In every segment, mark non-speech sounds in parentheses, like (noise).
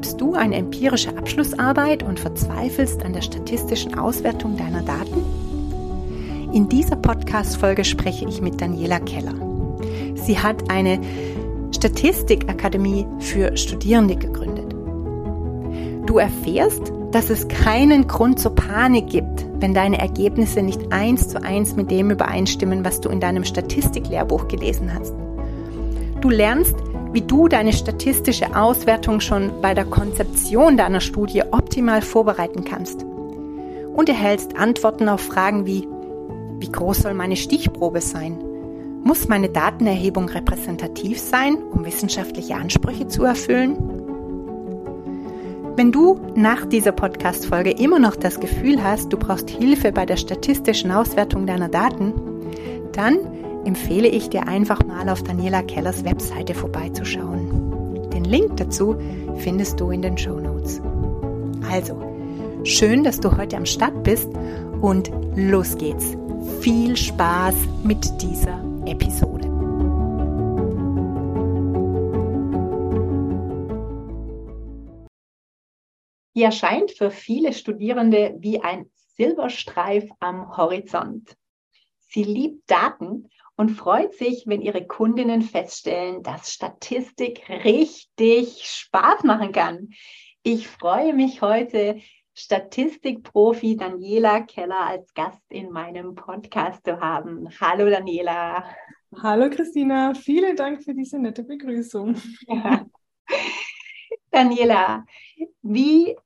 Schreibst du eine empirische Abschlussarbeit und verzweifelst an der statistischen Auswertung deiner Daten? In dieser Podcast-Folge spreche ich mit Daniela Keller. Sie hat eine Statistikakademie für Studierende gegründet. Du erfährst, dass es keinen Grund zur Panik gibt, wenn deine Ergebnisse nicht eins zu eins mit dem übereinstimmen, was du in deinem Statistiklehrbuch gelesen hast. Du lernst, wie du deine statistische Auswertung schon bei der Konzeption deiner Studie optimal vorbereiten kannst. Und erhältst Antworten auf Fragen wie, wie groß soll meine Stichprobe sein? Muss meine Datenerhebung repräsentativ sein, um wissenschaftliche Ansprüche zu erfüllen? Wenn du nach dieser Podcast-Folge immer noch das Gefühl hast, du brauchst Hilfe bei der statistischen Auswertung deiner Daten, dann empfehle ich dir einfach mal auf Daniela Kellers Webseite vorbeizuschauen. Den Link dazu findest du in den Show Notes. Also, schön, dass du heute am Start bist und los geht's. Viel Spaß mit dieser Episode. Hier erscheint für viele Studierende wie ein Silberstreif am Horizont. Sie liebt Daten und freut sich, wenn ihre Kundinnen feststellen, dass Statistik richtig Spaß machen kann. Ich freue mich heute, Statistikprofi Daniela Keller als Gast in meinem Podcast zu haben. Hallo Daniela. Hallo Christina, vielen Dank für diese nette Begrüßung. Ja. (laughs) Daniela, wie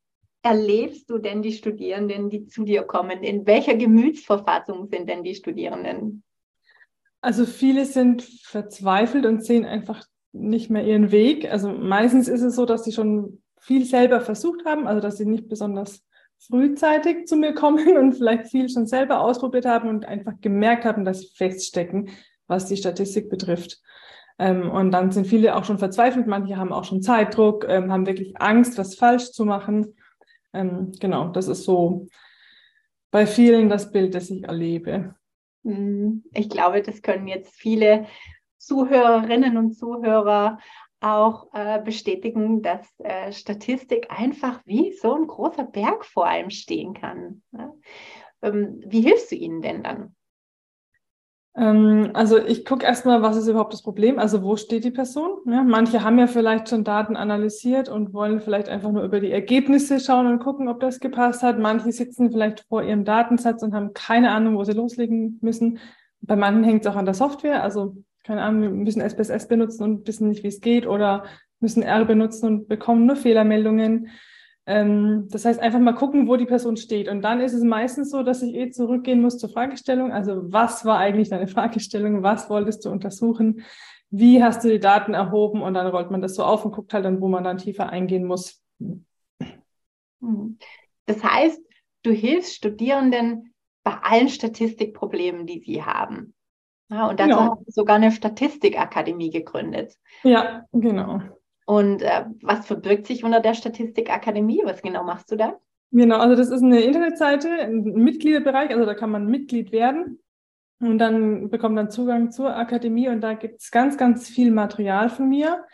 erlebst du denn die Studierenden, die zu dir kommen? In welcher Gemütsverfassung sind denn die Studierenden? Also viele sind verzweifelt und sehen einfach nicht mehr ihren Weg. Also meistens ist es so, dass sie schon viel selber versucht haben, also dass sie nicht besonders frühzeitig zu mir kommen (laughs) und vielleicht viel schon selber ausprobiert haben und einfach gemerkt haben, dass sie feststecken, was die Statistik betrifft. Ähm, und dann sind viele auch schon verzweifelt, manche haben auch schon Zeitdruck, ähm, haben wirklich Angst, was falsch zu machen. Ähm, genau, das ist so bei vielen das Bild, das ich erlebe. Mhm. Ich glaube, das können jetzt viele Zuhörerinnen und Zuhörer auch äh, bestätigen, dass äh, Statistik einfach wie so ein großer Berg vor einem stehen kann. Ne? Ähm, wie hilfst du ihnen denn dann? Ähm, also ich gucke erstmal, was ist überhaupt das Problem? Also wo steht die Person? Ja, manche haben ja vielleicht schon Daten analysiert und wollen vielleicht einfach nur über die Ergebnisse schauen und gucken, ob das gepasst hat. Manche sitzen vielleicht vor ihrem Datensatz und haben keine Ahnung, wo sie loslegen müssen. Bei manchen hängt es auch an der Software. Also keine Ahnung, müssen SPSS benutzen und wissen nicht, wie es geht oder müssen R benutzen und bekommen nur Fehlermeldungen. Ähm, das heißt, einfach mal gucken, wo die Person steht. Und dann ist es meistens so, dass ich eh zurückgehen muss zur Fragestellung. Also, was war eigentlich deine Fragestellung? Was wolltest du untersuchen? Wie hast du die Daten erhoben? Und dann rollt man das so auf und guckt halt dann, wo man dann tiefer eingehen muss. Hm. Das heißt, du hilfst Studierenden bei allen Statistikproblemen, die sie haben. Ja, und dazu genau. hast du sogar eine Statistikakademie gegründet. Ja, genau. Und äh, was verbirgt sich unter der Statistikakademie? Was genau machst du da? Genau, also das ist eine Internetseite, ein Mitgliederbereich, also da kann man Mitglied werden und dann bekommt man Zugang zur Akademie und da gibt es ganz, ganz viel Material von mir.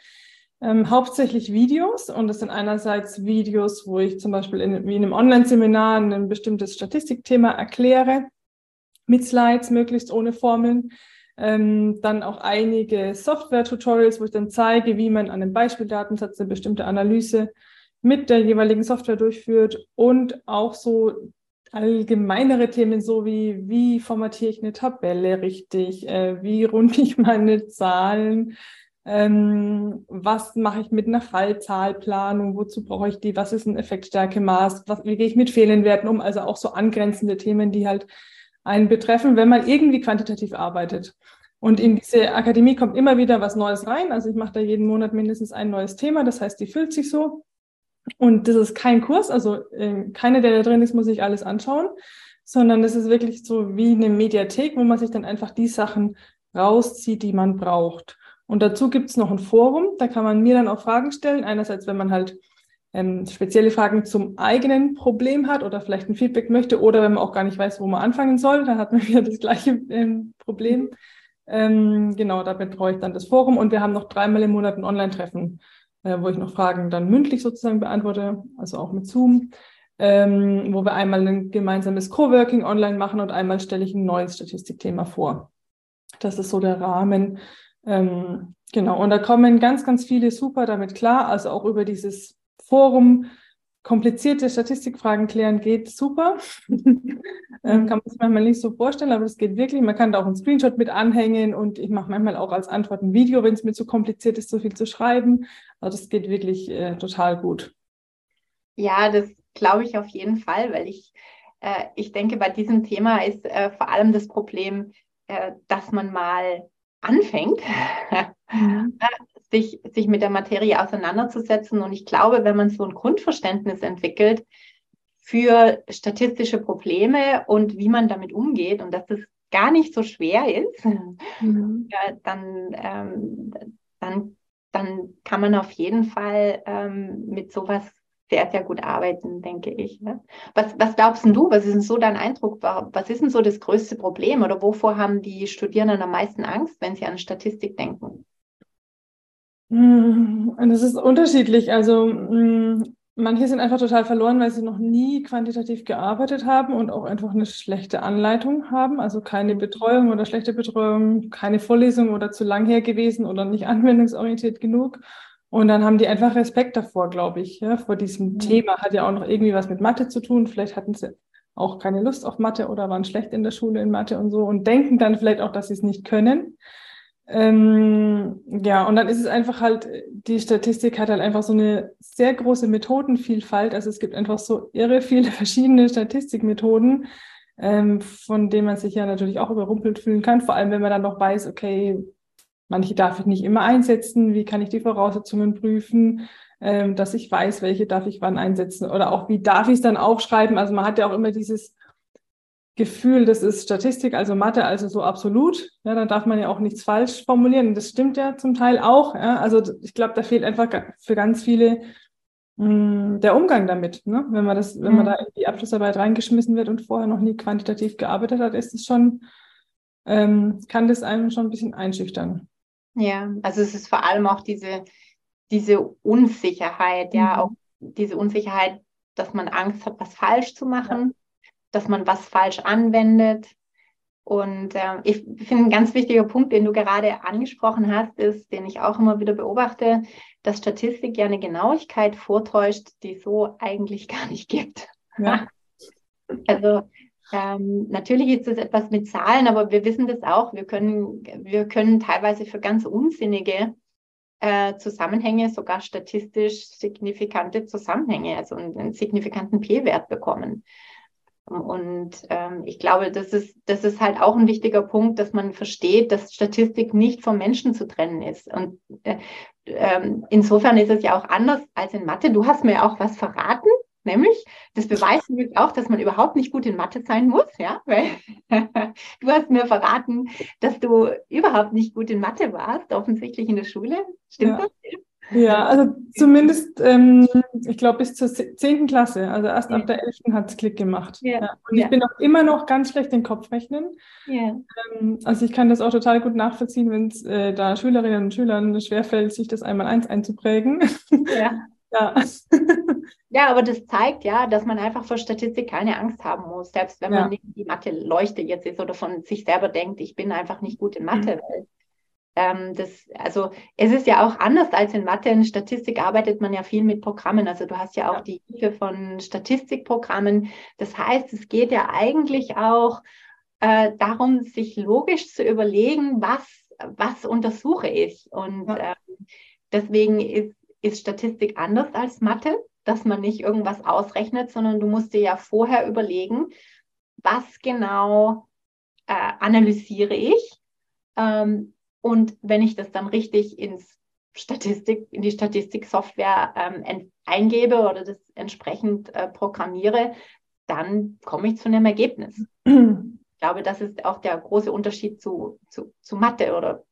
Ähm, hauptsächlich Videos und das sind einerseits Videos, wo ich zum Beispiel in, wie in einem Online-Seminar ein bestimmtes Statistikthema erkläre, mit Slides, möglichst ohne Formeln. Ähm, dann auch einige Software-Tutorials, wo ich dann zeige, wie man an einem Beispieldatensatz eine bestimmte Analyse mit der jeweiligen Software durchführt und auch so allgemeinere Themen, so wie wie formatiere ich eine Tabelle richtig, äh, wie (laughs) runde ich meine Zahlen, ähm, was mache ich mit einer Fallzahlplanung, wozu brauche ich die, was ist ein Effektstärkemaß, wie gehe ich mit Fehlenwerten um, also auch so angrenzende Themen, die halt einen betreffen, wenn man irgendwie quantitativ arbeitet. Und in diese Akademie kommt immer wieder was Neues rein. Also ich mache da jeden Monat mindestens ein neues Thema. Das heißt, die füllt sich so. Und das ist kein Kurs, also äh, keiner, der da drin ist, muss sich alles anschauen, sondern das ist wirklich so wie eine Mediathek, wo man sich dann einfach die Sachen rauszieht, die man braucht. Und dazu gibt es noch ein Forum, da kann man mir dann auch Fragen stellen. Einerseits, wenn man halt ähm, spezielle Fragen zum eigenen Problem hat oder vielleicht ein Feedback möchte oder wenn man auch gar nicht weiß, wo man anfangen soll, dann hat man (laughs) wieder das gleiche ähm, Problem. Ähm, genau, damit brauche ich dann das Forum und wir haben noch dreimal im Monat ein Online-Treffen, äh, wo ich noch Fragen dann mündlich sozusagen beantworte, also auch mit Zoom, ähm, wo wir einmal ein gemeinsames Coworking online machen und einmal stelle ich ein neues Statistikthema vor. Das ist so der Rahmen. Ähm, genau, und da kommen ganz, ganz viele super damit klar, also auch über dieses Forum komplizierte Statistikfragen klären geht super. (laughs) ähm, kann man sich manchmal nicht so vorstellen, aber das geht wirklich. Man kann da auch einen Screenshot mit anhängen und ich mache manchmal auch als Antwort ein Video, wenn es mir zu kompliziert ist, so viel zu schreiben. Also das geht wirklich äh, total gut. Ja, das glaube ich auf jeden Fall, weil ich, äh, ich denke, bei diesem Thema ist äh, vor allem das Problem, äh, dass man mal anfängt, (laughs) mhm. Sich, sich mit der Materie auseinanderzusetzen. Und ich glaube, wenn man so ein Grundverständnis entwickelt für statistische Probleme und wie man damit umgeht und dass es gar nicht so schwer ist, mhm. (laughs) ja, dann, ähm, dann, dann kann man auf jeden Fall ähm, mit sowas sehr, sehr gut arbeiten, denke ich. Ne? Was, was glaubst du? Was ist denn so dein Eindruck? Was ist denn so das größte Problem oder wovor haben die Studierenden am meisten Angst, wenn sie an Statistik denken? Hm, das ist unterschiedlich. Also hm, manche sind einfach total verloren, weil sie noch nie quantitativ gearbeitet haben und auch einfach eine schlechte Anleitung haben. Also keine Betreuung oder schlechte Betreuung, keine Vorlesung oder zu lang her gewesen oder nicht anwendungsorientiert genug. Und dann haben die einfach Respekt davor, glaube ich, ja, vor diesem mhm. Thema. Hat ja auch noch irgendwie was mit Mathe zu tun. Vielleicht hatten sie auch keine Lust auf Mathe oder waren schlecht in der Schule in Mathe und so und denken dann vielleicht auch, dass sie es nicht können. Ähm, ja, und dann ist es einfach halt, die Statistik hat halt einfach so eine sehr große Methodenvielfalt. Also es gibt einfach so irre viele (laughs) verschiedene Statistikmethoden, ähm, von denen man sich ja natürlich auch überrumpelt fühlen kann. Vor allem, wenn man dann noch weiß, okay, Manche darf ich nicht immer einsetzen. Wie kann ich die Voraussetzungen prüfen, ähm, dass ich weiß, welche darf ich wann einsetzen? Oder auch, wie darf ich es dann aufschreiben? Also man hat ja auch immer dieses Gefühl, das ist Statistik, also Mathe, also so absolut. Ja, dann darf man ja auch nichts falsch formulieren. Und das stimmt ja zum Teil auch. Ja? Also ich glaube, da fehlt einfach für ganz viele mh, hm, der Umgang damit. Ne? Wenn man das, wenn man mhm. da in die Abschlussarbeit reingeschmissen wird und vorher noch nie quantitativ gearbeitet hat, ist es schon, ähm, kann das einem schon ein bisschen einschüchtern. Ja, also es ist vor allem auch diese, diese Unsicherheit, mhm. ja, auch diese Unsicherheit, dass man Angst hat, was falsch zu machen, ja. Dass man was falsch anwendet. Und äh, ich finde, ein ganz wichtiger Punkt, den du gerade angesprochen hast, ist, den ich auch immer wieder beobachte, dass Statistik ja eine Genauigkeit vortäuscht, die es so eigentlich (laughs) gar nicht gibt. Ja. (laughs) Also ähm, natürlich ist es etwas mit Zahlen, aber wir wissen das auch. Wir können, wir können teilweise für ganz unsinnige äh, Zusammenhänge, sogar statistisch signifikante Zusammenhänge, also einen, einen signifikanten P-Wert bekommen. Und ähm, ich glaube, das ist, das ist halt auch ein wichtiger Punkt, dass man versteht, dass Statistik nicht vom Menschen zu trennen ist. Und äh, ähm, insofern ist es ja auch anders als in Mathe. Du hast mir auch was verraten Nämlich, das beweist nämlich auch, dass man überhaupt nicht gut in Mathe sein muss, ja, weil (laughs) du hast mir verraten, dass du überhaupt nicht gut in Mathe warst, offensichtlich in der Schule. Stimmt ja. das? Ja, also zumindest, ähm, ich glaube, bis zur zehnten Klasse, also erst ja. ab der elften hat es Klick gemacht. Ja. ja. Und ich bin auch immer noch ganz schlecht in Kopfrechnen. Ja. Ähm, also ich kann das auch total gut nachvollziehen, wenn es äh, da Schülerinnen und Schülern schwerfällt, sich das einmal eins einzuprägen. Ja. (laughs) Ja. ja, aber das zeigt ja, dass man einfach vor Statistik keine Angst haben muss, selbst wenn ja. man nicht die Mathe-Leuchte jetzt ist oder von sich selber denkt, ich bin einfach nicht gut in Mathe. Mhm. Weil, ähm, das, also es ist ja auch anders als in Mathe. In Statistik arbeitet man ja viel mit Programmen. Also du hast ja auch ja. die Hilfe von Statistikprogrammen. Das heißt, es geht ja eigentlich auch äh, darum, sich logisch zu überlegen, was, was untersuche ich. Und ja. ähm, deswegen ist ist Statistik anders als Mathe, dass man nicht irgendwas ausrechnet, sondern du musst dir ja vorher überlegen, was genau äh, analysiere ich, Ähm, und wenn ich das dann richtig ins Statistik, in die Statistiksoftware ähm, eingebe oder das entsprechend äh, programmiere, dann komme ich zu einem Ergebnis. ich glaube, das ist auch der große Unterschied zu, zu, zu Mathe oder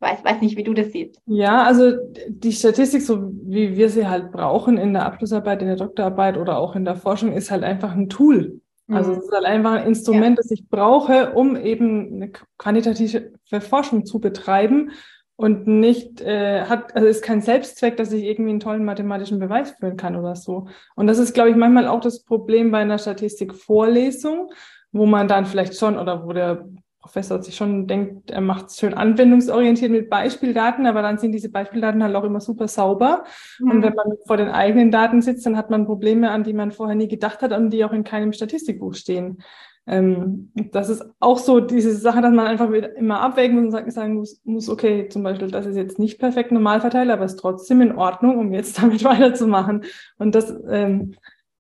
weiß, weiß nicht, wie du das siehst. Ja, also die Statistik, so wie wir sie halt brauchen in der Abschlussarbeit, in der Doktorarbeit oder auch in der Forschung, ist halt einfach ein Tool. Also mhm. es ist halt einfach ein Instrument, ja. das ich brauche, um eben eine quantitative Forschung zu betreiben und nicht äh, hat, also ist kein Selbstzweck, dass ich irgendwie einen tollen mathematischen Beweis führen kann oder so. Und das ist, glaube ich, manchmal auch das Problem bei einer Statistikvorlesung, wo man dann vielleicht schon oder wo der Professor sich schon denkt, er macht es schön anwendungsorientiert mit Beispieldaten, aber dann sind diese Beispieldaten halt auch immer super sauber. Mhm. Und wenn man vor den eigenen Daten sitzt, dann hat man Probleme, an die man vorher nie gedacht hat und die auch in keinem Statistikbuch stehen. Ähm, das ist auch so diese Sache, dass man einfach immer abwägen muss und sagen muss, muss, okay, zum Beispiel, das ist jetzt nicht perfekt normal verteilt, aber ist trotzdem in Ordnung, um jetzt (laughs) damit weiterzumachen. Und das ähm,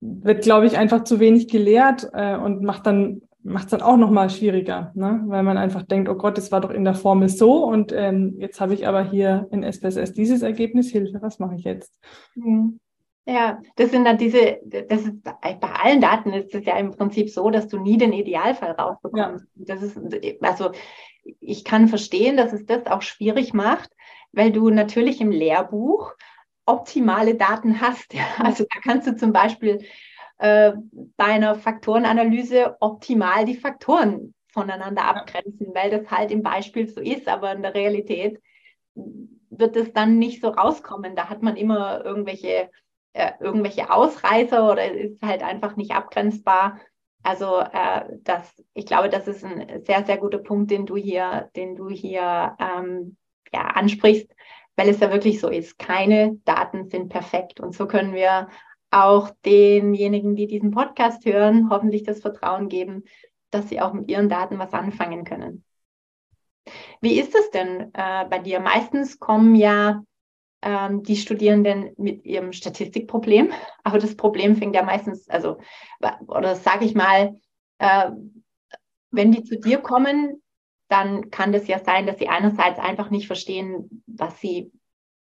wird, glaube ich, einfach zu wenig gelehrt äh, und macht dann macht es dann auch nochmal schwieriger, ne? weil man einfach denkt, oh Gott, das war doch in der Formel so und ähm, jetzt habe ich aber hier in SPSS dieses Ergebnis, Hilfe, was mache ich jetzt? Mhm. Ja, das sind dann diese, das ist bei allen Daten ist es ja im Prinzip so, dass du nie den Idealfall rausbekommst. Ja. Das ist, also ich kann verstehen, dass es das auch schwierig macht, weil du natürlich im Lehrbuch optimale Daten hast. Ja. Also da kannst du zum Beispiel äh, bei einer Faktorenanalyse optimal die Faktoren voneinander abgrenzen, weil das halt im Beispiel so ist, aber in der Realität wird es dann nicht so rauskommen. Da hat man immer irgendwelche äh, irgendwelche Ausreißer oder ist halt einfach nicht abgrenzbar. Also äh, das, ich glaube, das ist ein sehr, sehr guter Punkt, den du hier, den du hier ähm, ja, ansprichst, weil es ja wirklich so ist. Keine Daten sind perfekt. Und so können wir auch denjenigen, die diesen Podcast hören, hoffentlich das Vertrauen geben, dass sie auch mit ihren Daten was anfangen können. Wie ist es denn äh, bei dir? Meistens kommen ja ähm, die Studierenden mit ihrem Statistikproblem. (laughs) Aber das Problem fängt ja meistens, also, oder sage ich mal, äh, wenn die zu dir kommen, dann kann das ja sein, dass sie einerseits einfach nicht verstehen, was sie,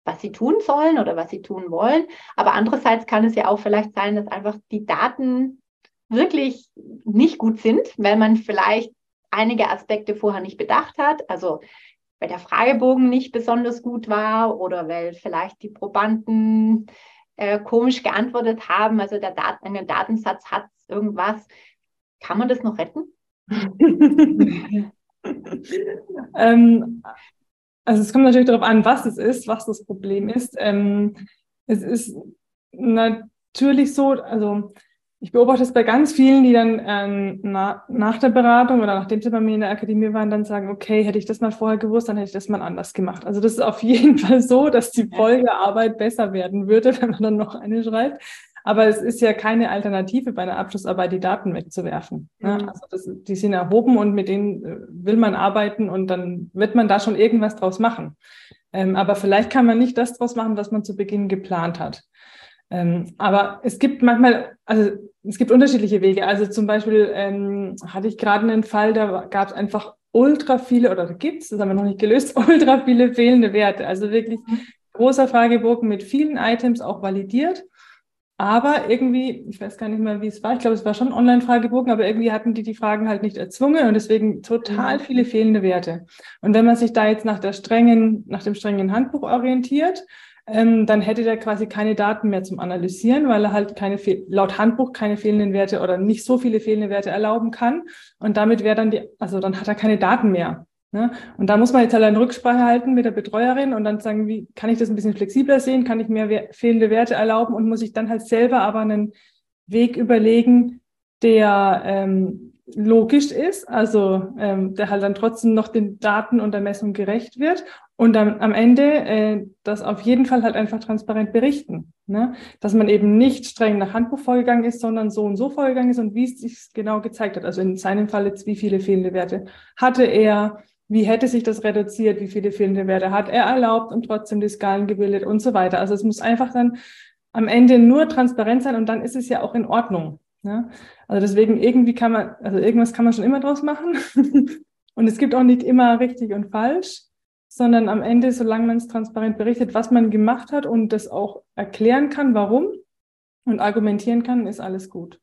was sie tun sollen oder was sie tun wollen. Aber andererseits kann es ja auch vielleicht sein, dass einfach die Daten wirklich nicht gut sind, weil man vielleicht einige Aspekte vorher nicht bedacht hat. Also weil der Fragebogen nicht besonders gut war oder weil vielleicht die Probanden äh, komisch geantwortet haben. Also der Dat ein Datensatz hat irgendwas. Kann man das noch retten? (laughs) (laughs) ähm, also es kommt natürlich darauf an, was es ist, was das Problem ist. Ähm, es ist natürlich so, also ich beobachte es bei ganz vielen, die dann ähm, na, nach der Beratung oder nachdem sie bei mir in der Akademie waren, dann sagen, okay, hätte ich das mal vorher gewusst, dann hätte ich das mal anders gemacht. Also das ist auf jeden (laughs) Fall so, dass die Folgearbeit besser werden würde, (laughs) wenn man dann noch eine schreibt. Aber es ist ja keine Alternative bei einer Abschlussarbeit, die Daten wegzuwerfen. Ne? Mhm. Also das, die sind erhoben und mit denen äh, will man arbeiten und dann wird man da schon irgendwas draus machen. Ähm, aber vielleicht kann man nicht das draus machen, was man zu Beginn geplant hat. Ähm, aber es gibt manchmal, also es gibt unterschiedliche Wege. Also zum Beispiel ähm, hatte ich gerade einen Fall, da gab es einfach ultra viele, oder gibt es, das haben wir noch nicht gelöst, (laughs) ultra viele fehlende Werte. Also wirklich großer Fragebogen mit vielen Items auch validiert. Aber irgendwie, ich weiß gar nicht mehr, wie es war. Ich glaube, es war schon Online-Fragebogen, aber irgendwie hatten die die Fragen halt nicht erzwungen und deswegen total mhm. viele fehlende Werte. Und wenn man sich da jetzt nach der strengen, nach dem strengen Handbuch orientiert, ähm, dann hätte der quasi keine Daten mehr zum Analysieren, weil er halt keine laut Handbuch keine fehlenden Werte oder nicht so viele fehlende Werte erlauben kann. Und damit wäre dann die, also dann hat er keine Daten mehr. Ne? Und da muss man jetzt halt eine Rücksprache halten mit der Betreuerin und dann sagen, wie kann ich das ein bisschen flexibler sehen? Kann ich mehr fehlende Werte erlauben und muss ich dann halt selber aber einen Weg überlegen, der ähm, logisch ist, also ähm, der halt dann trotzdem noch den Daten und der Messung gerecht wird und dann am Ende äh, das auf jeden Fall halt einfach transparent berichten, ne? dass man eben nicht streng nach Handbuch vorgegangen ist, sondern so und so vorgegangen ist und wie es sich genau gezeigt hat. Also in seinem Fall jetzt, wie viele fehlende Werte hatte er, wie hätte sich das reduziert, wie viele fehlende Werte hat er erlaubt und trotzdem die Skalen gebildet und so weiter. Also es muss einfach dann am Ende nur transparent sein und dann ist es ja auch in Ordnung. Ne? Also deswegen irgendwie kann man, also irgendwas kann man schon immer draus machen. (laughs) Und es gibt auch nicht immer richtig und falsch, sondern am Ende, solange man es transparent berichtet, was man gemacht hat und das auch erklären kann, warum und argumentieren kann, ist alles gut.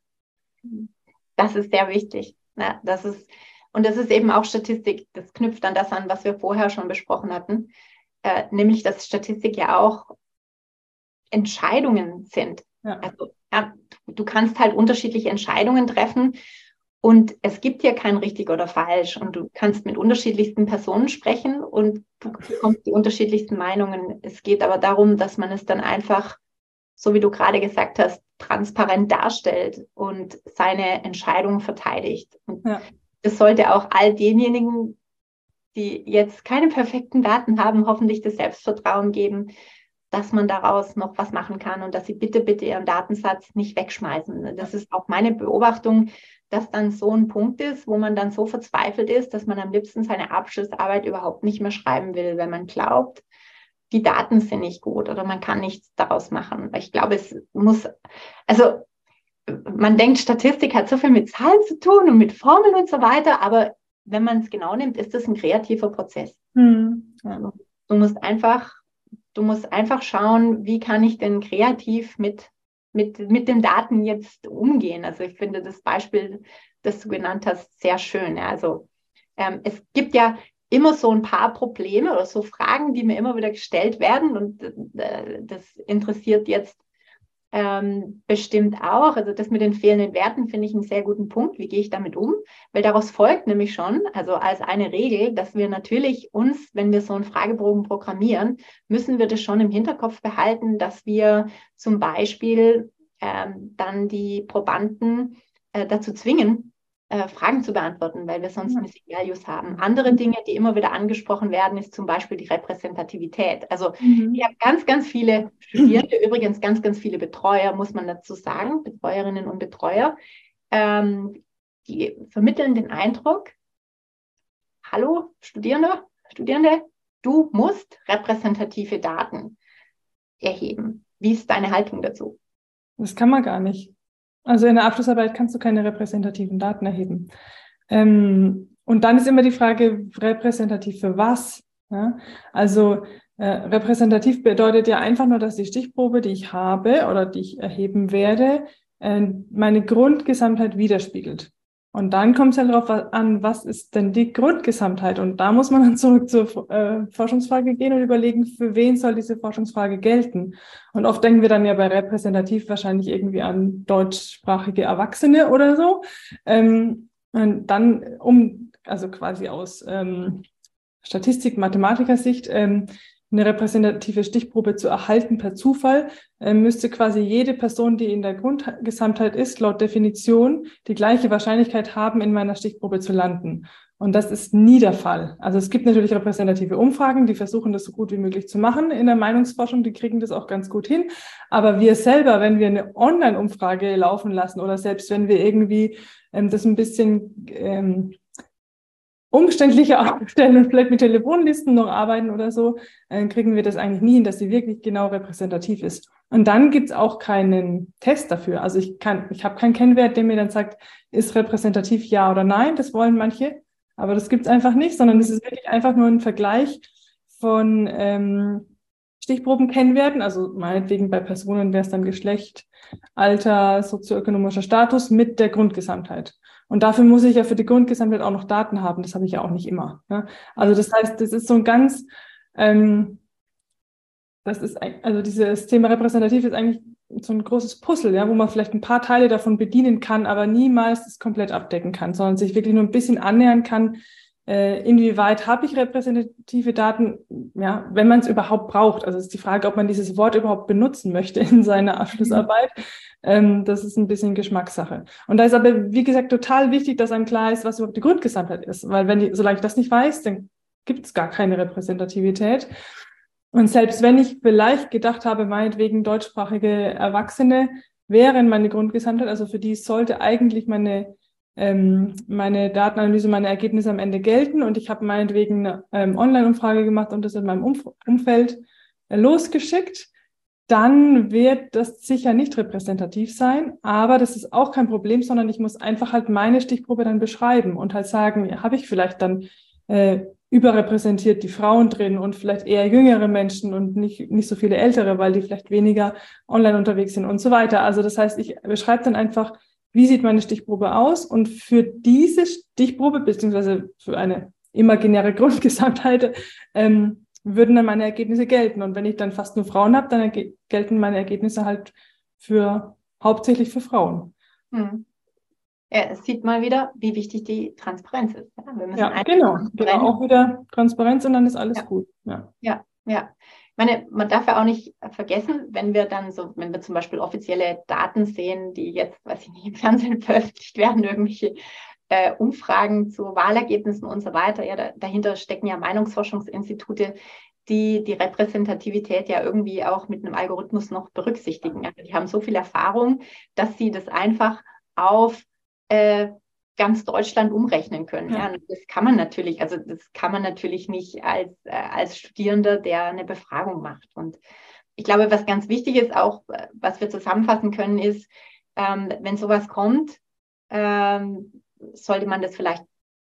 Das ist sehr wichtig. Ja, das ist, und das ist eben auch Statistik. Das knüpft an das an, was wir vorher schon besprochen hatten, äh, nämlich dass Statistik ja auch Entscheidungen sind. Ja. Also ja, du kannst halt unterschiedliche Entscheidungen treffen und es gibt hier kein richtig oder falsch. Und du kannst mit unterschiedlichsten Personen sprechen und du bekommst die unterschiedlichsten Meinungen. Es geht aber darum, dass man es dann einfach, so wie du gerade gesagt hast, transparent darstellt und seine Entscheidung verteidigt. Und ja. Das sollte auch all denjenigen, die jetzt keine perfekten Daten haben, hoffentlich das Selbstvertrauen geben, dass man daraus noch was machen kann und dass sie bitte, bitte ihren Datensatz nicht wegschmeißen. Das ist auch meine Beobachtung dass dann so ein Punkt ist, wo man dann so verzweifelt ist, dass man am liebsten seine Abschlussarbeit überhaupt nicht mehr schreiben will, wenn man glaubt, die Daten sind nicht gut oder man kann nichts daraus machen. Ich glaube, es muss, also man denkt, Statistik hat so viel mit Zahlen zu tun und mit Formeln und so weiter, aber wenn man es genau nimmt, ist das ein kreativer Prozess. Hm. Ja. Du musst einfach, du musst einfach schauen, wie kann ich denn kreativ mit mit, mit den Daten jetzt umgehen. Also ich finde das Beispiel, das du genannt hast, sehr schön. Ja. Also ähm, es gibt ja immer so ein paar Probleme oder so Fragen, die mir immer wieder gestellt werden und äh, das interessiert jetzt ähm, bestimmt auch. Also das mit den fehlenden Werten finde ich einen sehr guten Punkt. Wie gehe ich damit um? Weil daraus folgt nämlich schon, also als eine Regel, dass wir natürlich uns, wenn wir so einen Fragebogen programmieren, müssen wir das schon im Hinterkopf behalten, dass wir zum Beispiel ähm, dann die Probanden äh, dazu zwingen, äh, Fragen zu beantworten, weil wir sonst ja. Missing Values haben. Andere Dinge, die immer wieder angesprochen werden, ist zum Beispiel die Repräsentativität. Also mhm. ich habe ganz, ganz viele Studierende, übrigens ganz, ganz viele Betreuer, muss man dazu sagen, Betreuerinnen und Betreuer, ähm, die vermitteln den Eindruck, hallo Studierende, Studierende, du musst repräsentative Daten erheben. Wie ist deine Haltung dazu? Das kann man gar nicht. Also in der Abschlussarbeit kannst du keine repräsentativen Daten erheben. Ähm, und dann ist immer die Frage, repräsentativ für was? Ja? Also äh, repräsentativ bedeutet ja einfach nur, dass die Stichprobe, die ich habe oder die ich erheben werde, äh, meine Grundgesamtheit widerspiegelt. Und dann kommt es halt darauf an, was ist denn die Grundgesamtheit? Und da muss man dann zurück zur äh, Forschungsfrage gehen und überlegen, für wen soll diese Forschungsfrage gelten? Und oft denken wir dann ja bei repräsentativ wahrscheinlich irgendwie an deutschsprachige Erwachsene oder so. Ähm, und dann, um, also quasi aus ähm, Statistik, Mathematiker-Sicht, ähm, eine repräsentative Stichprobe zu erhalten per Zufall, äh, müsste quasi jede Person, die in der Grundgesamtheit ist, laut Definition die gleiche Wahrscheinlichkeit haben, in meiner Stichprobe zu landen. Und das ist nie der Fall. Also es gibt natürlich repräsentative Umfragen, die versuchen das so gut wie möglich zu machen in der Meinungsforschung, die kriegen das auch ganz gut hin. Aber wir selber, wenn wir eine Online-Umfrage laufen lassen oder selbst wenn wir irgendwie ähm, das ein bisschen ähm, umständlicher aufstellen und vielleicht mit Telefonlisten noch arbeiten oder so, äh, kriegen wir das eigentlich nie hin, dass sie wirklich genau repräsentativ ist. Und dann gibt's auch keinen Test dafür. Also ich kann, ich habe keinen Kennwert, der mir dann sagt, ist repräsentativ ja oder nein. Das wollen manche, aber das gibt's einfach nicht, sondern es ist wirklich einfach nur ein Vergleich von ähm, Stichprobenkennwerten, also meinetwegen bei Personen wäre es dann Geschlecht, Alter, sozioökonomischer Status mit der Grundgesamtheit. Und dafür muss ich ja für die Grundgesamtheit auch noch Daten haben. Das habe ich ja auch nicht immer. Ne? Also das heißt, das ist so ein ganz, ähm, das ist, also dieses Thema repräsentativ ist eigentlich so ein großes Puzzle, ja, wo man vielleicht ein paar Teile davon bedienen kann, aber niemals das komplett abdecken kann, sondern sich wirklich nur ein bisschen annähern kann, inwieweit habe ich repräsentative Daten, ja, wenn man es überhaupt braucht. Also ist die Frage, ob man dieses Wort überhaupt benutzen möchte in seiner Abschlussarbeit. Ähm, das ist ein bisschen Geschmackssache. Und da ist aber, wie gesagt, total wichtig, dass einem klar ist, was überhaupt die Grundgesamtheit ist. Weil wenn die, solange ich das nicht weiß, dann gibt es gar keine Repräsentativität. Und selbst wenn ich vielleicht gedacht habe, meinetwegen deutschsprachige Erwachsene wären meine Grundgesamtheit, also für die sollte eigentlich meine ähm, meine Datenanalyse, meine Ergebnisse am Ende gelten und ich habe meinetwegen eine ähm, Online-Umfrage gemacht und das in meinem Umf Umfeld äh, losgeschickt, dann wird das sicher nicht repräsentativ sein, aber das ist auch kein Problem, sondern ich muss einfach halt meine Stichprobe dann beschreiben und halt sagen, ja, habe ich vielleicht dann äh, überrepräsentiert die Frauen drin und vielleicht eher jüngere Menschen und nicht, nicht so viele ältere, weil die vielleicht weniger online unterwegs sind und so weiter. Also das heißt, ich beschreibe dann einfach, wie sieht meine Stichprobe aus und für diese Stichprobe beziehungsweise für eine imaginäre (laughs) Grundgesamtheit ähm, würden dann meine Ergebnisse gelten. Und wenn ich dann fast nur Frauen habe, dann gelten meine Ergebnisse halt für hauptsächlich für Frauen. Hm. Ja, es sieht mal wieder, wie wichtig die Transparenz ist. Ja, ja genau. genau. Auch wieder Transparenz und dann ist alles ja. gut. Ja. ja, ja. Meine, man darf ja auch nicht vergessen, wenn wir dann so, wenn wir zum Beispiel offizielle Daten sehen, die jetzt, weiß ich nicht, im Fernsehen (laughs) veröffentlicht werden, irgendwelche äh, Umfragen zu Wahlergebnissen und so weiter, ja, da, dahinter stecken ja Meinungsforschungsinstitute, die die Repräsentativität ja irgendwie auch mit einem Algorithmus noch berücksichtigen. Also die haben so viel Erfahrung, dass sie das einfach auf äh, ganz Deutschland umrechnen können. Ja. ja. das kann man natürlich, also das kann man natürlich nicht als, äh, als Studierender, der eine Befragung macht. Und ich glaube, was ganz wichtig ist, auch äh, was wir zusammenfassen können, ist, ähm, wenn sowas kommt, ähm, sollte man das vielleicht,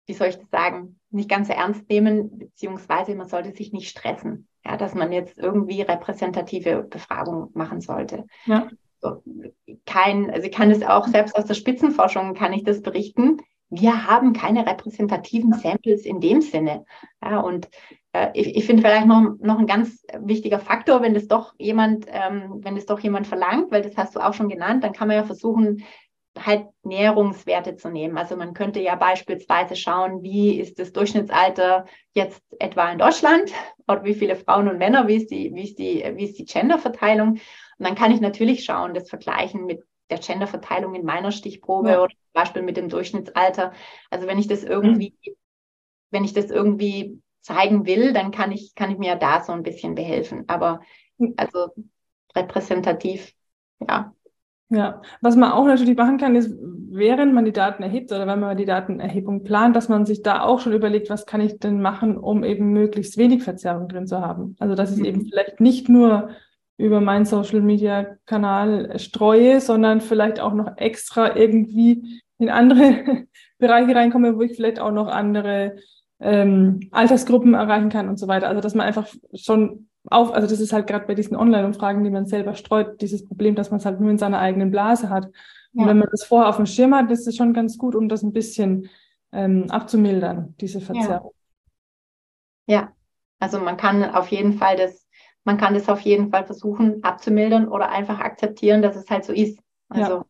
wie soll ich das sagen, nicht ganz so ernst nehmen, beziehungsweise man sollte sich nicht stressen, ja, dass man jetzt irgendwie repräsentative Befragung machen sollte. Ja kein, also ich kann es auch selbst aus der Spitzenforschung kann ich das berichten. Wir haben keine repräsentativen Samples in dem Sinne. Ja, und äh, ich, ich finde vielleicht noch, noch ein ganz wichtiger Faktor, wenn das doch jemand, ähm, wenn das doch jemand verlangt, weil das hast du auch schon genannt, dann kann man ja versuchen, halt Näherungswerte zu nehmen. Also man könnte ja beispielsweise schauen, wie ist das Durchschnittsalter jetzt etwa in Deutschland oder wie viele Frauen und Männer, wie ist die, wie ist die, wie ist die Genderverteilung und dann kann ich natürlich schauen, das vergleichen mit der Genderverteilung in meiner Stichprobe ja. oder zum Beispiel mit dem Durchschnittsalter. Also wenn ich das irgendwie, mhm. wenn ich das irgendwie zeigen will, dann kann ich, kann ich mir da so ein bisschen behelfen. Aber hm. also repräsentativ, ja. Ja, was man auch natürlich machen kann, ist, während man die Daten erhebt oder wenn man die Datenerhebung plant, dass man sich da auch schon überlegt, was kann ich denn machen, um eben möglichst wenig Verzerrung drin zu haben. Also dass ich mhm. eben vielleicht nicht nur über meinen Social Media Kanal streue, sondern vielleicht auch noch extra irgendwie in andere (laughs) Bereiche reinkomme, wo ich vielleicht auch noch andere ähm, Altersgruppen erreichen kann und so weiter. Also dass man einfach schon auf, also das ist halt gerade bei diesen Online-Umfragen, die man selber streut, dieses Problem, dass man es halt nur in seiner eigenen Blase hat. Und ja. wenn man das vorher auf dem Schirm hat, ist es schon ganz gut, um das ein bisschen ähm, abzumildern, diese Verzerrung. Ja. ja, also man kann auf jeden Fall das man kann das auf jeden Fall versuchen abzumildern oder einfach akzeptieren, dass es halt so ist. Also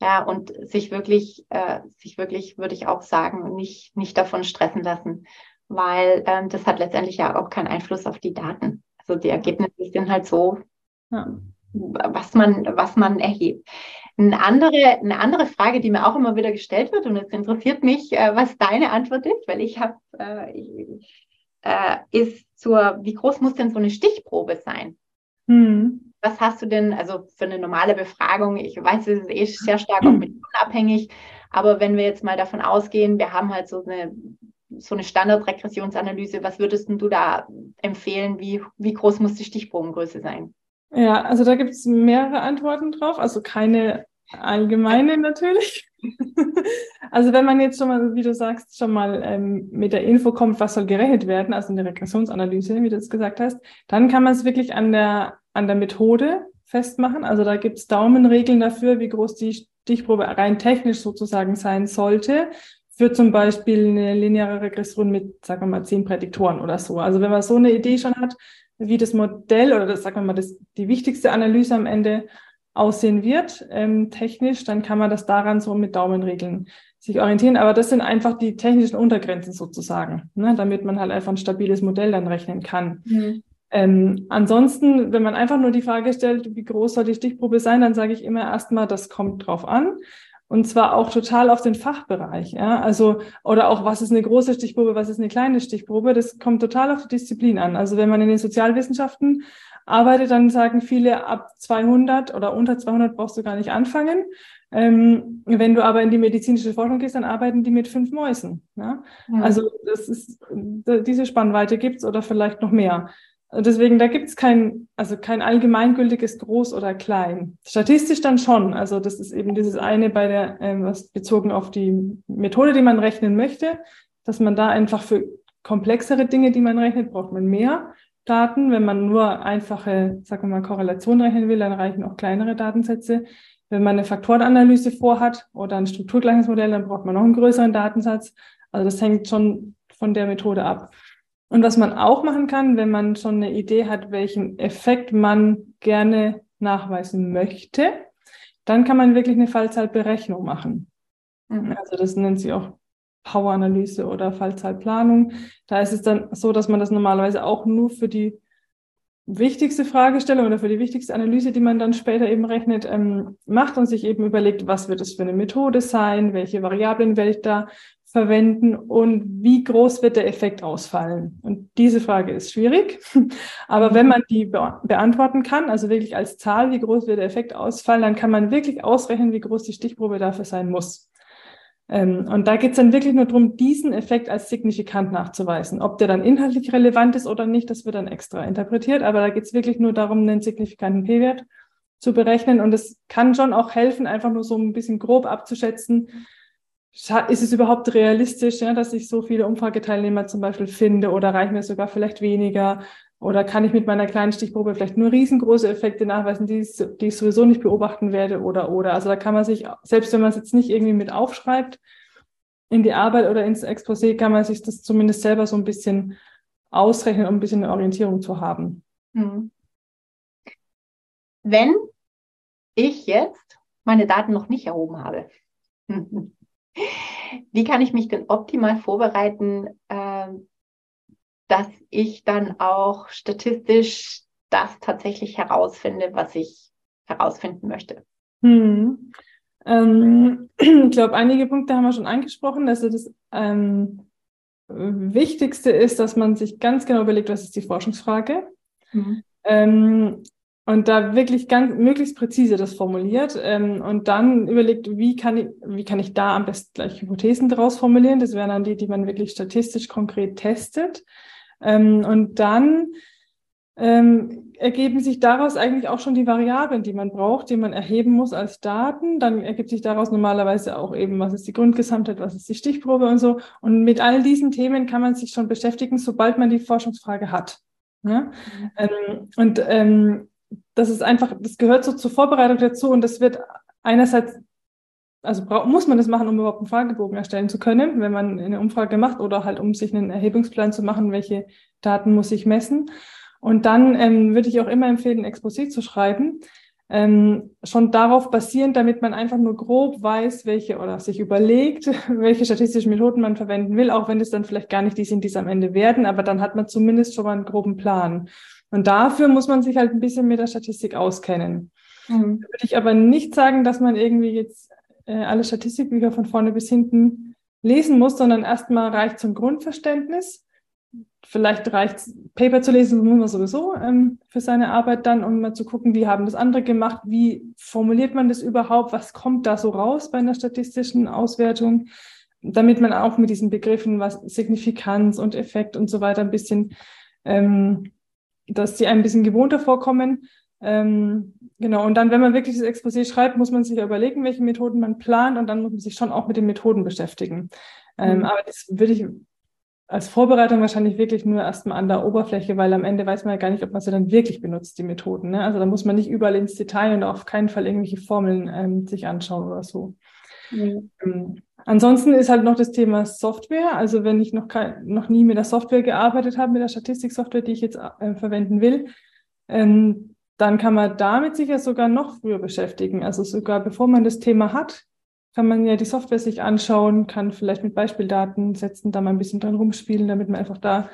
ja, ja und sich wirklich, äh, sich wirklich, würde ich auch sagen, nicht, nicht davon stressen lassen, weil ähm, das hat letztendlich ja auch keinen Einfluss auf die Daten. Also die Ergebnisse sind halt so, ja. was man, was man erhebt. Eine andere, eine andere Frage, die mir auch immer wieder gestellt wird, und es interessiert mich, äh, was deine Antwort ist, weil ich habe, äh, äh, ist zur, wie groß muss denn so eine Stichprobe sein? Hm. Was hast du denn, also für eine normale Befragung, ich weiß, es ist eh sehr stark auch mit abhängig, aber wenn wir jetzt mal davon ausgehen, wir haben halt so eine, so eine Standardregressionsanalyse, was würdest du da empfehlen? Wie, wie groß muss die Stichprobengröße sein? Ja, also da gibt es mehrere Antworten drauf, also keine allgemeine natürlich. (laughs) also wenn man jetzt schon mal, wie du sagst, schon mal ähm, mit der Info kommt, was soll gerechnet werden, also eine Regressionsanalyse, wie du es gesagt hast, dann kann man es wirklich an der, an der Methode festmachen. Also da gibt es Daumenregeln dafür, wie groß die Stichprobe rein technisch sozusagen sein sollte. Für zum Beispiel eine lineare Regression mit, sagen wir mal, zehn Prädiktoren oder so. Also wenn man so eine Idee schon hat, wie das Modell oder das, sagen wir mal, das, die wichtigste Analyse am Ende aussehen wird, ähm, technisch, dann kann man das daran so mit Daumenregeln sich orientieren. Aber das sind einfach die technischen Untergrenzen sozusagen, ne, damit man halt einfach ein stabiles Modell dann rechnen kann. Mhm. Ähm, ansonsten, wenn man einfach nur die Frage stellt, wie groß soll die Stichprobe sein, dann sage ich immer erstmal, das kommt drauf an. Und zwar auch total auf den Fachbereich, ja. Also, oder auch, was ist eine große Stichprobe, was ist eine kleine Stichprobe? Das kommt total auf die Disziplin an. Also, wenn man in den Sozialwissenschaften arbeitet, dann sagen viele, ab 200 oder unter 200 brauchst du gar nicht anfangen. Ähm, wenn du aber in die medizinische Forschung gehst, dann arbeiten die mit fünf Mäusen. Ja? ja. Also das ist, diese Spannweite gibt's oder vielleicht noch mehr. Deswegen, da gibt's kein, also kein allgemeingültiges Groß oder Klein. Statistisch dann schon. Also das ist eben dieses eine bei der, ähm, was bezogen auf die Methode, die man rechnen möchte, dass man da einfach für komplexere Dinge, die man rechnet, braucht man mehr Daten. Wenn man nur einfache, sagen wir mal, Korrelationen rechnen will, dann reichen auch kleinere Datensätze. Wenn man eine Faktorenanalyse vorhat oder ein Strukturgleichungsmodell, dann braucht man noch einen größeren Datensatz. Also das hängt schon von der Methode ab. Und was man auch machen kann, wenn man schon eine Idee hat, welchen Effekt man gerne nachweisen möchte, dann kann man wirklich eine Fallzahlberechnung machen. Mhm. Also das nennt sich auch Power-Analyse oder Fallzahlplanung. Da ist es dann so, dass man das normalerweise auch nur für die wichtigste Fragestellung oder für die wichtigste Analyse, die man dann später eben rechnet, ähm, macht und sich eben überlegt, was wird es für eine Methode sein, welche Variablen werde ich da verwenden und wie groß wird der Effekt ausfallen? Und diese Frage ist schwierig, (laughs) aber wenn man die be beantworten kann, also wirklich als Zahl, wie groß wird der Effekt ausfallen, dann kann man wirklich ausrechnen, wie groß die Stichprobe dafür sein muss. Ähm, und da geht es dann wirklich nur darum, diesen Effekt als signifikant nachzuweisen. Ob der dann inhaltlich relevant ist oder nicht, das wird dann extra interpretiert, aber da geht es wirklich nur darum, einen signifikanten P-Wert zu berechnen. Und es kann schon auch helfen, einfach nur so ein bisschen grob abzuschätzen, ist es überhaupt realistisch, ja, dass ich so viele Umfrageteilnehmer zum Beispiel finde oder reichen mir sogar vielleicht weniger? Oder kann ich mit meiner kleinen Stichprobe vielleicht nur riesengroße Effekte nachweisen, die, die ich sowieso nicht beobachten werde oder oder. Also da kann man sich, selbst wenn man es jetzt nicht irgendwie mit aufschreibt, in die Arbeit oder ins Exposé, kann man sich das zumindest selber so ein bisschen ausrechnen, um ein bisschen eine Orientierung zu haben. Hm. Wenn ich jetzt meine Daten noch nicht erhoben habe, (laughs) Wie kann ich mich denn optimal vorbereiten, äh, dass ich dann auch statistisch das tatsächlich herausfinde, was ich herausfinden möchte? Hm. Ähm, (clears throat) ich glaube, einige Punkte haben wir schon angesprochen. Also das ähm, Wichtigste ist, dass man sich ganz genau überlegt, was ist die Forschungsfrage. Mhm. Ähm, und da wirklich ganz möglichst präzise das formuliert ähm, und dann überlegt, wie kann ich, wie kann ich da am besten gleich Hypothesen daraus formulieren. Das wären dann die, die man wirklich statistisch konkret testet. Ähm, und dann ähm, ergeben sich daraus eigentlich auch schon die Variablen, die man braucht, die man erheben muss als Daten. Dann ergibt sich daraus normalerweise auch eben, was ist die Grundgesamtheit, was ist die Stichprobe und so. Und mit all diesen Themen kann man sich schon beschäftigen, sobald man die Forschungsfrage hat. Ja? Mhm. Ähm, und ähm, das ist einfach, das gehört so zur Vorbereitung dazu und das wird einerseits, also muss man das machen, um überhaupt einen Fragebogen erstellen zu können, wenn man eine Umfrage macht oder halt um sich einen Erhebungsplan zu machen, welche Daten muss ich messen. Und dann ähm, würde ich auch immer empfehlen, ein Exposé zu schreiben, ähm, schon darauf basierend, damit man einfach nur grob weiß, welche oder sich überlegt, (laughs) welche statistischen Methoden man verwenden will, auch wenn es dann vielleicht gar nicht die sind, die es am Ende werden, aber dann hat man zumindest schon mal einen groben Plan. Und dafür muss man sich halt ein bisschen mit der Statistik auskennen. Mhm. Würde ich aber nicht sagen, dass man irgendwie jetzt äh, alle Statistikbücher von vorne bis hinten lesen muss, sondern erstmal reicht zum Grundverständnis. Vielleicht reicht Paper zu lesen, muss man sowieso ähm, für seine Arbeit dann, um mal zu gucken, wie haben das andere gemacht, wie formuliert man das überhaupt, was kommt da so raus bei einer statistischen Auswertung, damit man auch mit diesen Begriffen, was Signifikanz und Effekt und so weiter ein bisschen ähm, dass sie ein bisschen gewohnter vorkommen. Ähm, genau, und dann, wenn man wirklich das Exposé schreibt, muss man sich überlegen, welche Methoden man plant und dann muss man sich schon auch mit den Methoden beschäftigen. Ähm, mhm. Aber das würde ich als Vorbereitung wahrscheinlich wirklich nur erstmal an der Oberfläche, weil am Ende weiß man ja gar nicht, ob man sie dann wirklich benutzt, die Methoden. Ne? Also da muss man nicht überall ins Detail und auf keinen Fall irgendwelche Formeln ähm, sich anschauen oder so. Mhm. Ähm, ansonsten ist halt noch das Thema Software. Also wenn ich noch, kein, noch nie mit der Software gearbeitet habe, mit der Statistiksoftware, die ich jetzt äh, verwenden will, ähm, dann kann man damit sicher sogar noch früher beschäftigen. Also sogar bevor man das Thema hat, kann man ja die Software sich anschauen, kann vielleicht mit Beispieldaten setzen, da mal ein bisschen dran rumspielen, damit man einfach da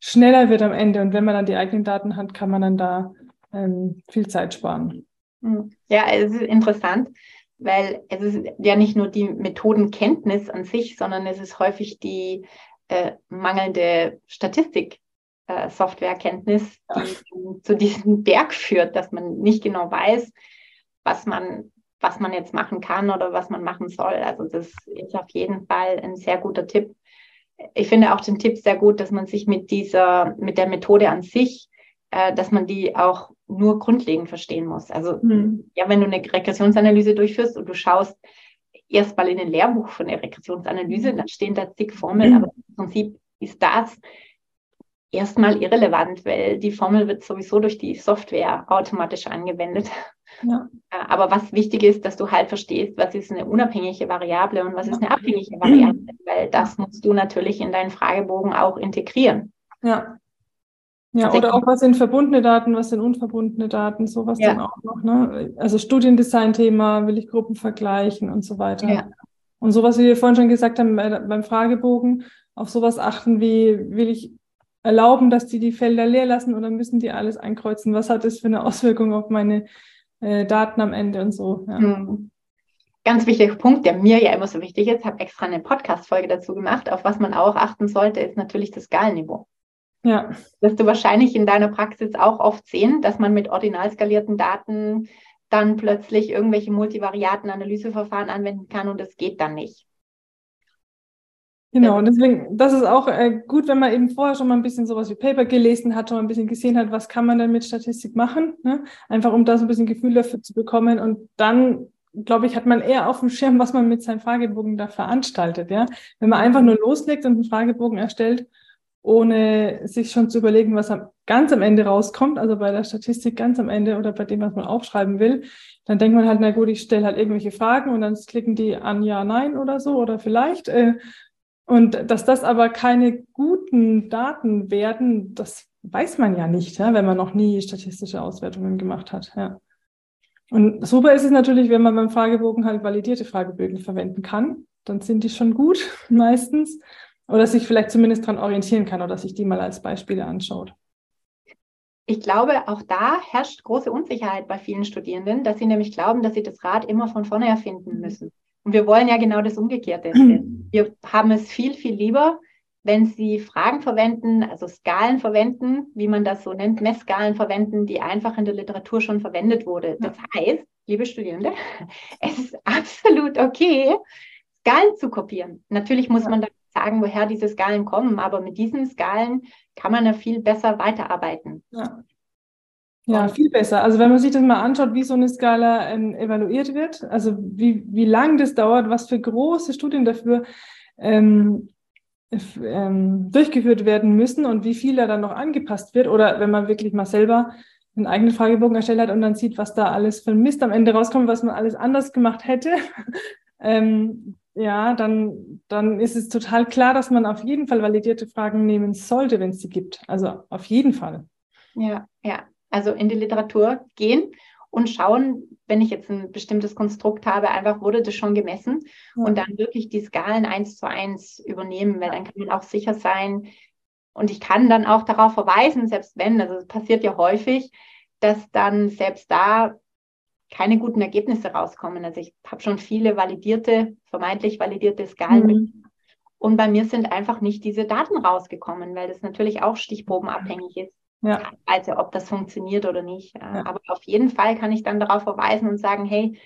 schneller wird am Ende. Und wenn man dann die eigenen Daten hat, kann man dann da ähm, viel Zeit sparen. Hm. Ja, es ist interessant weil es ist ja nicht nur die Methodenkenntnis an sich, sondern es ist häufig die äh, mangelnde Statistik. Äh, Softwarekenntnis, die zu diesem Berg führt, dass man nicht genau weiß, was man, was man jetzt machen kann oder was man machen soll. Also das ist auf jeden Fall ein sehr guter Tipp. Ich finde auch den Tipp sehr gut, dass man sich mit dieser, mit der Methode an sich, äh, dass man die auch nur grundlegend verstehen muss. Also mhm. ja, wenn du eine Regressionsanalyse durchführst und du schaust erst mal in ein Lehrbuch von der Regressionsanalyse, dann stehen da zig Formeln, mhm. aber im Prinzip ist das erstmal irrelevant, weil die Formel wird sowieso durch die Software automatisch angewendet. Ja. Äh, aber was wichtig ist, dass du halt verstehst, was ist eine unabhängige Variable und was ist eine abhängige Variable, weil das musst du natürlich in deinen Fragebogen auch integrieren. Ja. Ja, oder auch was sind verbundene Daten, was sind unverbundene Daten, sowas ja. dann auch noch. Ne? Also Studiendesign-Thema, will ich Gruppen vergleichen und so weiter. Ja. Und sowas, wie wir vorhin schon gesagt haben, beim Fragebogen, auf sowas achten wie, will ich erlauben, dass die die Felder leer lassen oder müssen die alles einkreuzen? Was hat das für eine Auswirkung auf meine äh, Daten am Ende und so? Ja. Mhm. Ganz wichtiger Punkt, der mir ja immer so wichtig ist, habe extra eine Podcast-Folge dazu gemacht. Auf was man auch achten sollte, ist natürlich das Skalenniveau. Ja. Das wirst du wahrscheinlich in deiner Praxis auch oft sehen, dass man mit ordinal skalierten Daten dann plötzlich irgendwelche multivariaten Analyseverfahren anwenden kann und das geht dann nicht. Genau, und deswegen, das ist auch äh, gut, wenn man eben vorher schon mal ein bisschen sowas wie Paper gelesen hat, schon mal ein bisschen gesehen hat, was kann man denn mit Statistik machen, ne? einfach um da so ein bisschen Gefühl dafür zu bekommen und dann glaube ich, hat man eher auf dem Schirm, was man mit seinem Fragebogen da veranstaltet, ja. Wenn man einfach nur loslegt und einen Fragebogen erstellt, ohne sich schon zu überlegen, was am, ganz am Ende rauskommt, also bei der Statistik ganz am Ende oder bei dem, was man aufschreiben will, dann denkt man halt, na gut, ich stelle halt irgendwelche Fragen und dann klicken die an Ja, Nein oder so oder vielleicht. Äh, und dass das aber keine guten Daten werden, das weiß man ja nicht, ja, wenn man noch nie statistische Auswertungen gemacht hat. Ja. Und super ist es natürlich, wenn man beim Fragebogen halt validierte Fragebögen verwenden kann. Dann sind die schon gut (laughs) meistens. Oder sich vielleicht zumindest daran orientieren kann oder sich die mal als Beispiele anschaut. Ich glaube, auch da herrscht große Unsicherheit bei vielen Studierenden, dass sie nämlich glauben, dass sie das Rad immer von vorne erfinden müssen. Und wir wollen ja genau das Umgekehrte. (clears throat) Wir haben es viel, viel lieber, wenn Sie Fragen verwenden, also Skalen verwenden, wie man das so nennt, Messskalen verwenden, die einfach in der Literatur schon verwendet wurde. Das heißt, liebe Studierende, (laughs) es ist absolut okay, Skalen zu kopieren. Natürlich muss man dann sagen, woher diese Skalen kommen, aber mit diesen Skalen kann man ja viel besser weiterarbeiten. Ja. Ja, viel besser. Also wenn man sich das mal anschaut, wie so eine Skala ähm, evaluiert wird, also wie, wie lang das dauert, was für große Studien dafür ähm, ähm, durchgeführt werden müssen und wie viel da dann noch angepasst wird. Oder wenn man wirklich mal selber einen eigenen Fragebogen erstellt hat und dann sieht, was da alles für Mist am Ende rauskommt, was man alles anders gemacht hätte, (laughs) ähm, ja, dann, dann ist es total klar, dass man auf jeden Fall validierte Fragen nehmen sollte, wenn es sie gibt. Also auf jeden Fall. Ja, ja also in die Literatur gehen und schauen, wenn ich jetzt ein bestimmtes Konstrukt habe, einfach wurde das schon gemessen ja. und dann wirklich die Skalen eins zu eins übernehmen, weil dann kann man auch sicher sein und ich kann dann auch darauf verweisen, selbst wenn, also es passiert ja häufig, dass dann selbst da keine guten Ergebnisse rauskommen. Also ich habe schon viele validierte, vermeintlich validierte Skalen. Mhm. Und bei mir sind einfach nicht diese Daten rausgekommen, weil das natürlich auch stichprobenabhängig ist. Ja. Also ob das funktioniert oder nicht. Ja. Aber auf jeden Fall kann ich dann darauf verweisen und sagen, hey,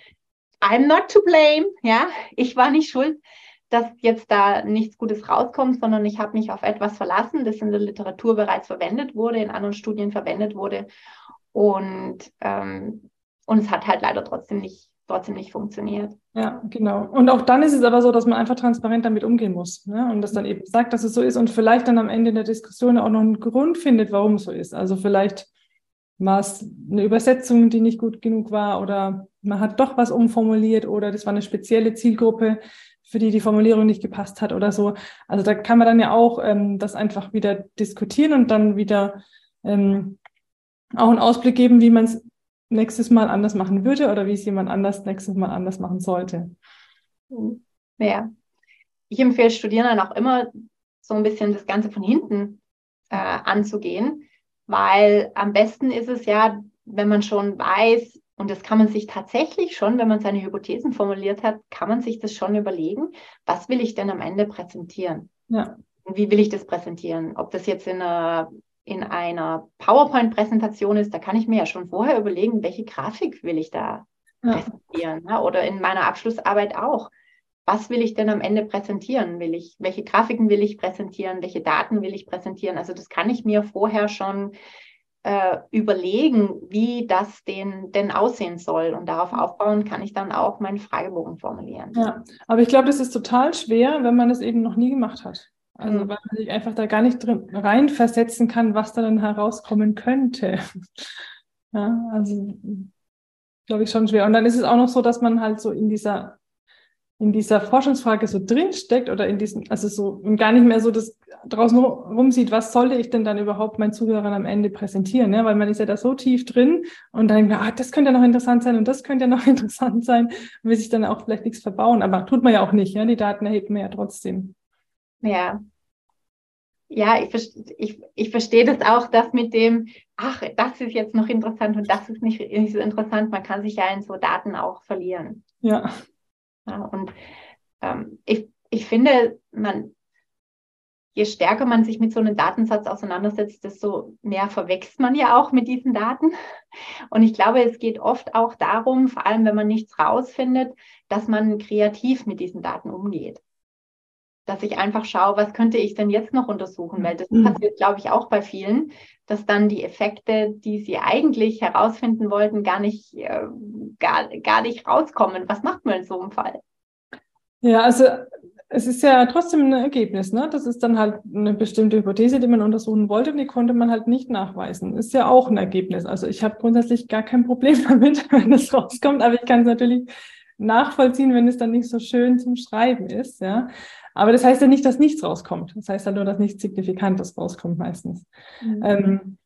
I'm not to blame. Ja, ich war nicht schuld, dass jetzt da nichts Gutes rauskommt, sondern ich habe mich auf etwas verlassen, das in der Literatur bereits verwendet wurde, in anderen Studien verwendet wurde. Und, ähm, und es hat halt leider trotzdem nicht trotzdem nicht funktioniert. Ja, genau. Und auch dann ist es aber so, dass man einfach transparent damit umgehen muss ne? und das dann eben sagt, dass es so ist und vielleicht dann am Ende der Diskussion auch noch einen Grund findet, warum es so ist. Also vielleicht war es eine Übersetzung, die nicht gut genug war oder man hat doch was umformuliert oder das war eine spezielle Zielgruppe, für die die Formulierung nicht gepasst hat oder so. Also da kann man dann ja auch ähm, das einfach wieder diskutieren und dann wieder ähm, auch einen Ausblick geben, wie man es nächstes Mal anders machen würde oder wie es jemand anders nächstes Mal anders machen sollte. Ja. Ich empfehle Studierenden auch immer, so ein bisschen das Ganze von hinten äh, anzugehen, weil am besten ist es ja, wenn man schon weiß, und das kann man sich tatsächlich schon, wenn man seine Hypothesen formuliert hat, kann man sich das schon überlegen, was will ich denn am Ende präsentieren? Ja. Wie will ich das präsentieren? Ob das jetzt in einer in einer PowerPoint-Präsentation ist, da kann ich mir ja schon vorher überlegen, welche Grafik will ich da ja. präsentieren. Ne? Oder in meiner Abschlussarbeit auch. Was will ich denn am Ende präsentieren? Will ich, welche Grafiken will ich präsentieren? Welche Daten will ich präsentieren? Also das kann ich mir vorher schon äh, überlegen, wie das denn, denn aussehen soll. Und darauf aufbauen kann ich dann auch meinen Fragebogen formulieren. Ja, aber ich glaube, das ist total schwer, wenn man es eben noch nie gemacht hat. Also mhm. weil man sich einfach da gar nicht drin reinversetzen kann, was da dann herauskommen könnte. (laughs) ja, also glaube ich schon schwer. Und dann ist es auch noch so, dass man halt so in dieser in dieser Forschungsfrage so drinsteckt oder in diesem, also so und gar nicht mehr so das draußen rumsieht, was sollte ich denn dann überhaupt meinen Zuhörern am Ende präsentieren, ne? weil man ist ja da so tief drin und dann denkt man, ah, das könnte ja noch interessant sein und das könnte ja noch (laughs) interessant sein, will sich dann auch vielleicht nichts verbauen, aber tut man ja auch nicht, ja, die Daten erhebt man ja trotzdem. Ja. Ja, ich, ich, ich verstehe das auch, dass mit dem, ach, das ist jetzt noch interessant und das ist nicht, nicht so interessant, man kann sich ja in so Daten auch verlieren. Ja. Ja, und ähm, ich, ich finde, man, je stärker man sich mit so einem Datensatz auseinandersetzt, desto mehr verwechselt man ja auch mit diesen Daten. Und ich glaube, es geht oft auch darum, vor allem wenn man nichts rausfindet, dass man kreativ mit diesen Daten umgeht. Dass ich einfach schaue, was könnte ich denn jetzt noch untersuchen? Weil das mhm. passiert, glaube ich, auch bei vielen, dass dann die Effekte, die sie eigentlich herausfinden wollten, gar nicht, äh, gar, gar nicht rauskommen. Was macht man in so einem Fall? Ja, also es ist ja trotzdem ein Ergebnis, ne? Das ist dann halt eine bestimmte Hypothese, die man untersuchen wollte, und die konnte man halt nicht nachweisen. Ist ja auch ein Ergebnis. Also ich habe grundsätzlich gar kein Problem (laughs) damit, wenn es rauskommt, aber ich kann es natürlich nachvollziehen, wenn es dann nicht so schön zum Schreiben ist, ja. Aber das heißt ja nicht, dass nichts rauskommt. Das heißt ja nur, dass nichts Signifikantes rauskommt meistens. Mhm. Ähm,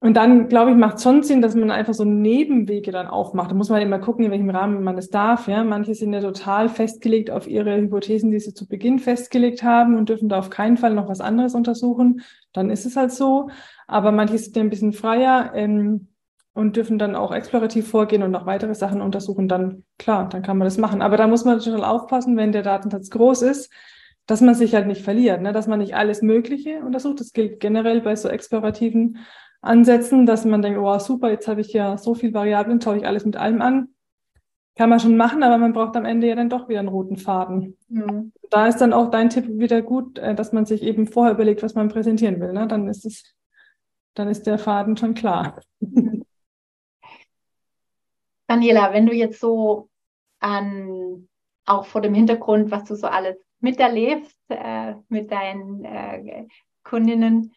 und dann, glaube ich, macht es schon Sinn, dass man einfach so Nebenwege dann aufmacht. Da muss man immer gucken, in welchem Rahmen man es darf. Ja? Manche sind ja total festgelegt auf ihre Hypothesen, die sie zu Beginn festgelegt haben und dürfen da auf keinen Fall noch was anderes untersuchen. Dann ist es halt so. Aber manche sind ja ein bisschen freier ähm, und dürfen dann auch explorativ vorgehen und noch weitere Sachen untersuchen. Dann, klar, dann kann man das machen. Aber da muss man schon aufpassen, wenn der Datensatz groß ist, dass man sich halt nicht verliert, ne? dass man nicht alles Mögliche untersucht. Das gilt generell bei so explorativen Ansätzen, dass man denkt, oh super, jetzt habe ich ja so viel Variablen, schaue ich alles mit allem an. Kann man schon machen, aber man braucht am Ende ja dann doch wieder einen roten Faden. Mhm. Da ist dann auch dein Tipp wieder gut, äh, dass man sich eben vorher überlegt, was man präsentieren will. Ne? Dann ist es, dann ist der Faden schon klar. (laughs) Daniela, wenn du jetzt so an, auch vor dem Hintergrund, was du so alles miterlebst äh, mit deinen äh, Kundinnen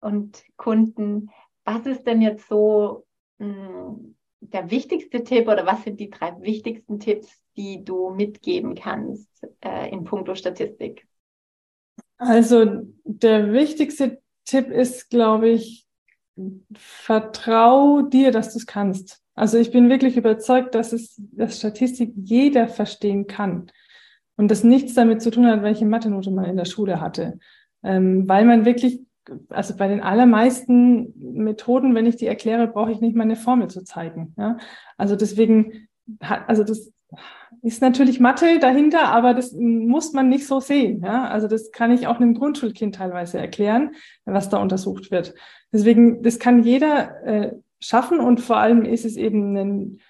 und Kunden. Was ist denn jetzt so mh, hm, der wichtigste Tipp oder was sind die drei wichtigsten Tipps, die du mitgeben kannst äh, in puncto Statistik? Also der wichtigste Tipp ist, glaube ich, vertrau dir, dass du es kannst. Also ich bin wirklich überzeugt, dass es dass Statistik jeder verstehen kann und das nichts damit zu tun hat, welche Mathe-Note man in der Schule hatte, ähm, weil man wirklich also bei den allermeisten Methoden, wenn ich die erkläre, brauche ich nicht mal eine Formel zu zeigen. Ja? Also deswegen, also das ist natürlich Mathe dahinter, aber das muss man nicht so sehen. Ja? Also das kann ich auch einem Grundschulkind teilweise erklären, was da untersucht wird. Deswegen, das kann jeder äh, schaffen und vor allem ist es eben ein,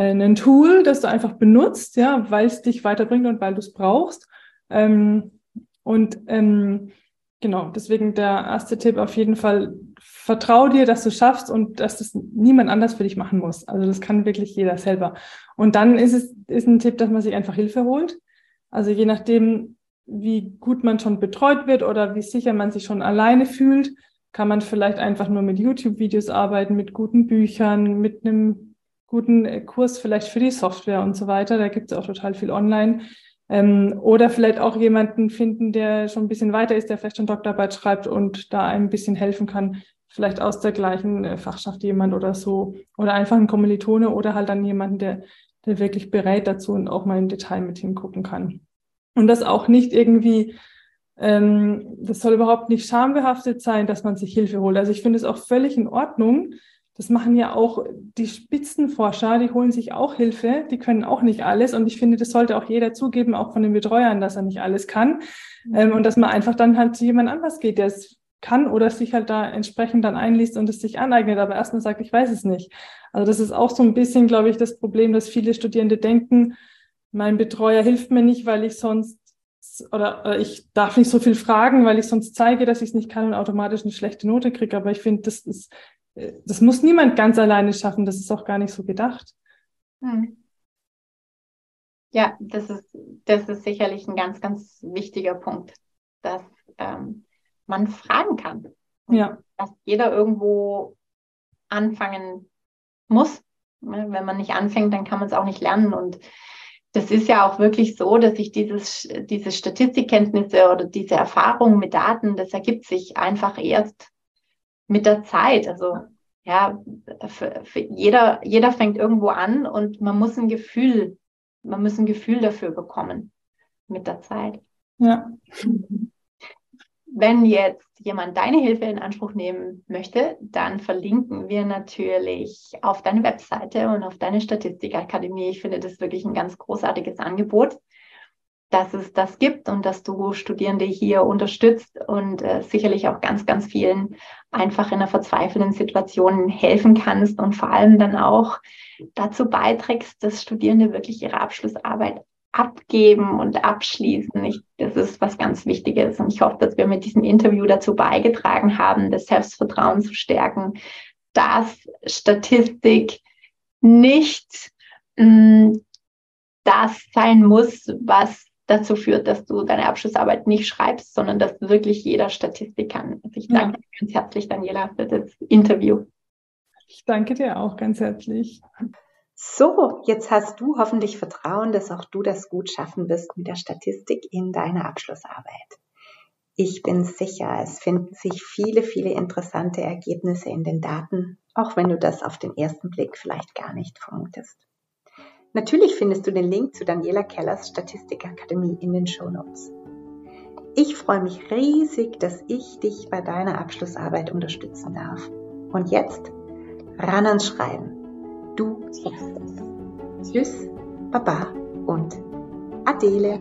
ein Tool, das du einfach benutzt, ja, weil es dich weiterbringt und weil du es brauchst. Ähm, und ähm, Genau, deswegen der erste Tipp auf jeden Fall, vertrau dir, dass du schaffst und dass das niemand anders für dich machen muss. Also das kann wirklich jeder selber. Und dann ist es ist ein Tipp, dass man sich einfach Hilfe holt. Also je nachdem, wie gut man schon betreut wird oder wie sicher man sich schon alleine fühlt, kann man vielleicht einfach nur mit YouTube-Videos arbeiten, mit guten Büchern, mit einem guten Kurs vielleicht für die Software und so weiter. Da gibt es auch total viel online. Ähm, oder vielleicht auch jemanden finden, der schon ein bisschen weiter ist, der vielleicht schon Doktorarbeit schreibt und da ein bisschen helfen kann. Vielleicht aus der gleichen äh, Fachschaft jemand oder so. Oder einfach ein Kommilitone oder halt dann jemanden, der, der wirklich bereit dazu und auch mal im Detail mit hingucken kann. Und das auch nicht irgendwie, ähm, das soll überhaupt nicht schambehaftet sein, dass man sich Hilfe holt. Also ich finde es auch völlig in Ordnung, das machen ja auch die Spitzenforscher, die holen sich auch Hilfe, die können auch nicht alles. Und ich finde, das sollte auch jeder zugeben, auch von den Betreuern, dass er nicht alles kann. Mhm. Ähm, und dass man einfach dann halt zu jemand anders geht, der es kann oder sich halt da entsprechend dann einliest und es sich aneignet, aber erstmal sagt, ich weiß es nicht. Also das ist auch so ein bisschen, glaube ich, das Problem, dass viele Studierende denken, mein Betreuer hilft mir nicht, weil ich sonst oder, oder ich darf nicht so viel fragen, weil ich sonst zeige, dass ich es nicht kann und automatisch eine schlechte Note kriege. Aber ich finde, das ist das muss niemand ganz alleine schaffen, das ist auch gar nicht so gedacht. Hm. Ja, das ist, das ist sicherlich ein ganz, ganz wichtiger Punkt, dass ähm, man fragen kann. Ja. Dass jeder irgendwo anfangen muss. Ne, wenn man nicht anfängt, dann kann man es auch nicht lernen. Und das ist ja auch wirklich so, dass sich dieses, diese Statistikkenntnisse oder diese Erfahrung mit Daten, das ergibt sich einfach erst mit der Zeit. Also ja, für, für jeder, jeder fängt irgendwo an und man muss ein Gefühl, man muss ein Gefühl dafür bekommen mit der Zeit. Ja. (laughs) Wenn jetzt jemand deine Hilfe in Anspruch nehmen möchte, dann verlinken wir natürlich auf deine Webseite und auf deine Statistikakademie. Ich finde das wirklich ein ganz großartiges Angebot, dass es das gibt und dass du Studierende hier unterstützt und äh, sicherlich auch ganz, ganz vielen einfach in einer verzweifelnden Situation helfen kannst und vor allem dann auch dazu beiträgst, dass Studierende wirklich ihre Abschlussarbeit abgeben und abschließen. Ich, das ist was ganz Wichtiges. Und ich hoffe, dass wir mit diesem Interview dazu beigetragen haben, das Selbstvertrauen zu stärken, dass Statistik nicht mh, mm, das sein muss, was dazu führt, dass du deine Abschlussarbeit nicht schreibst, sondern dass wirklich jeder Statistik kann. Also ich danke ja. ganz herzlich, Daniela, für das Interview. Ich danke dir auch ganz herzlich. So, jetzt hast du hoffentlich Vertrauen, dass auch du das gut schaffen wirst mit der Statistik in deiner Abschlussarbeit. Ich bin sicher, es finden sich viele, viele interessante Ergebnisse in den Daten, auch wenn du das auf den ersten Blick vielleicht gar nicht vermutest. Natürlich findest du den Link zu Daniela Kellers Statistikakademie in den Show Notes. Ich freue mich riesig, dass ich dich bei deiner Abschlussarbeit unterstützen darf. Und jetzt ran ans Schreiben. Du schaffst es. Tschüss, Baba und Adele.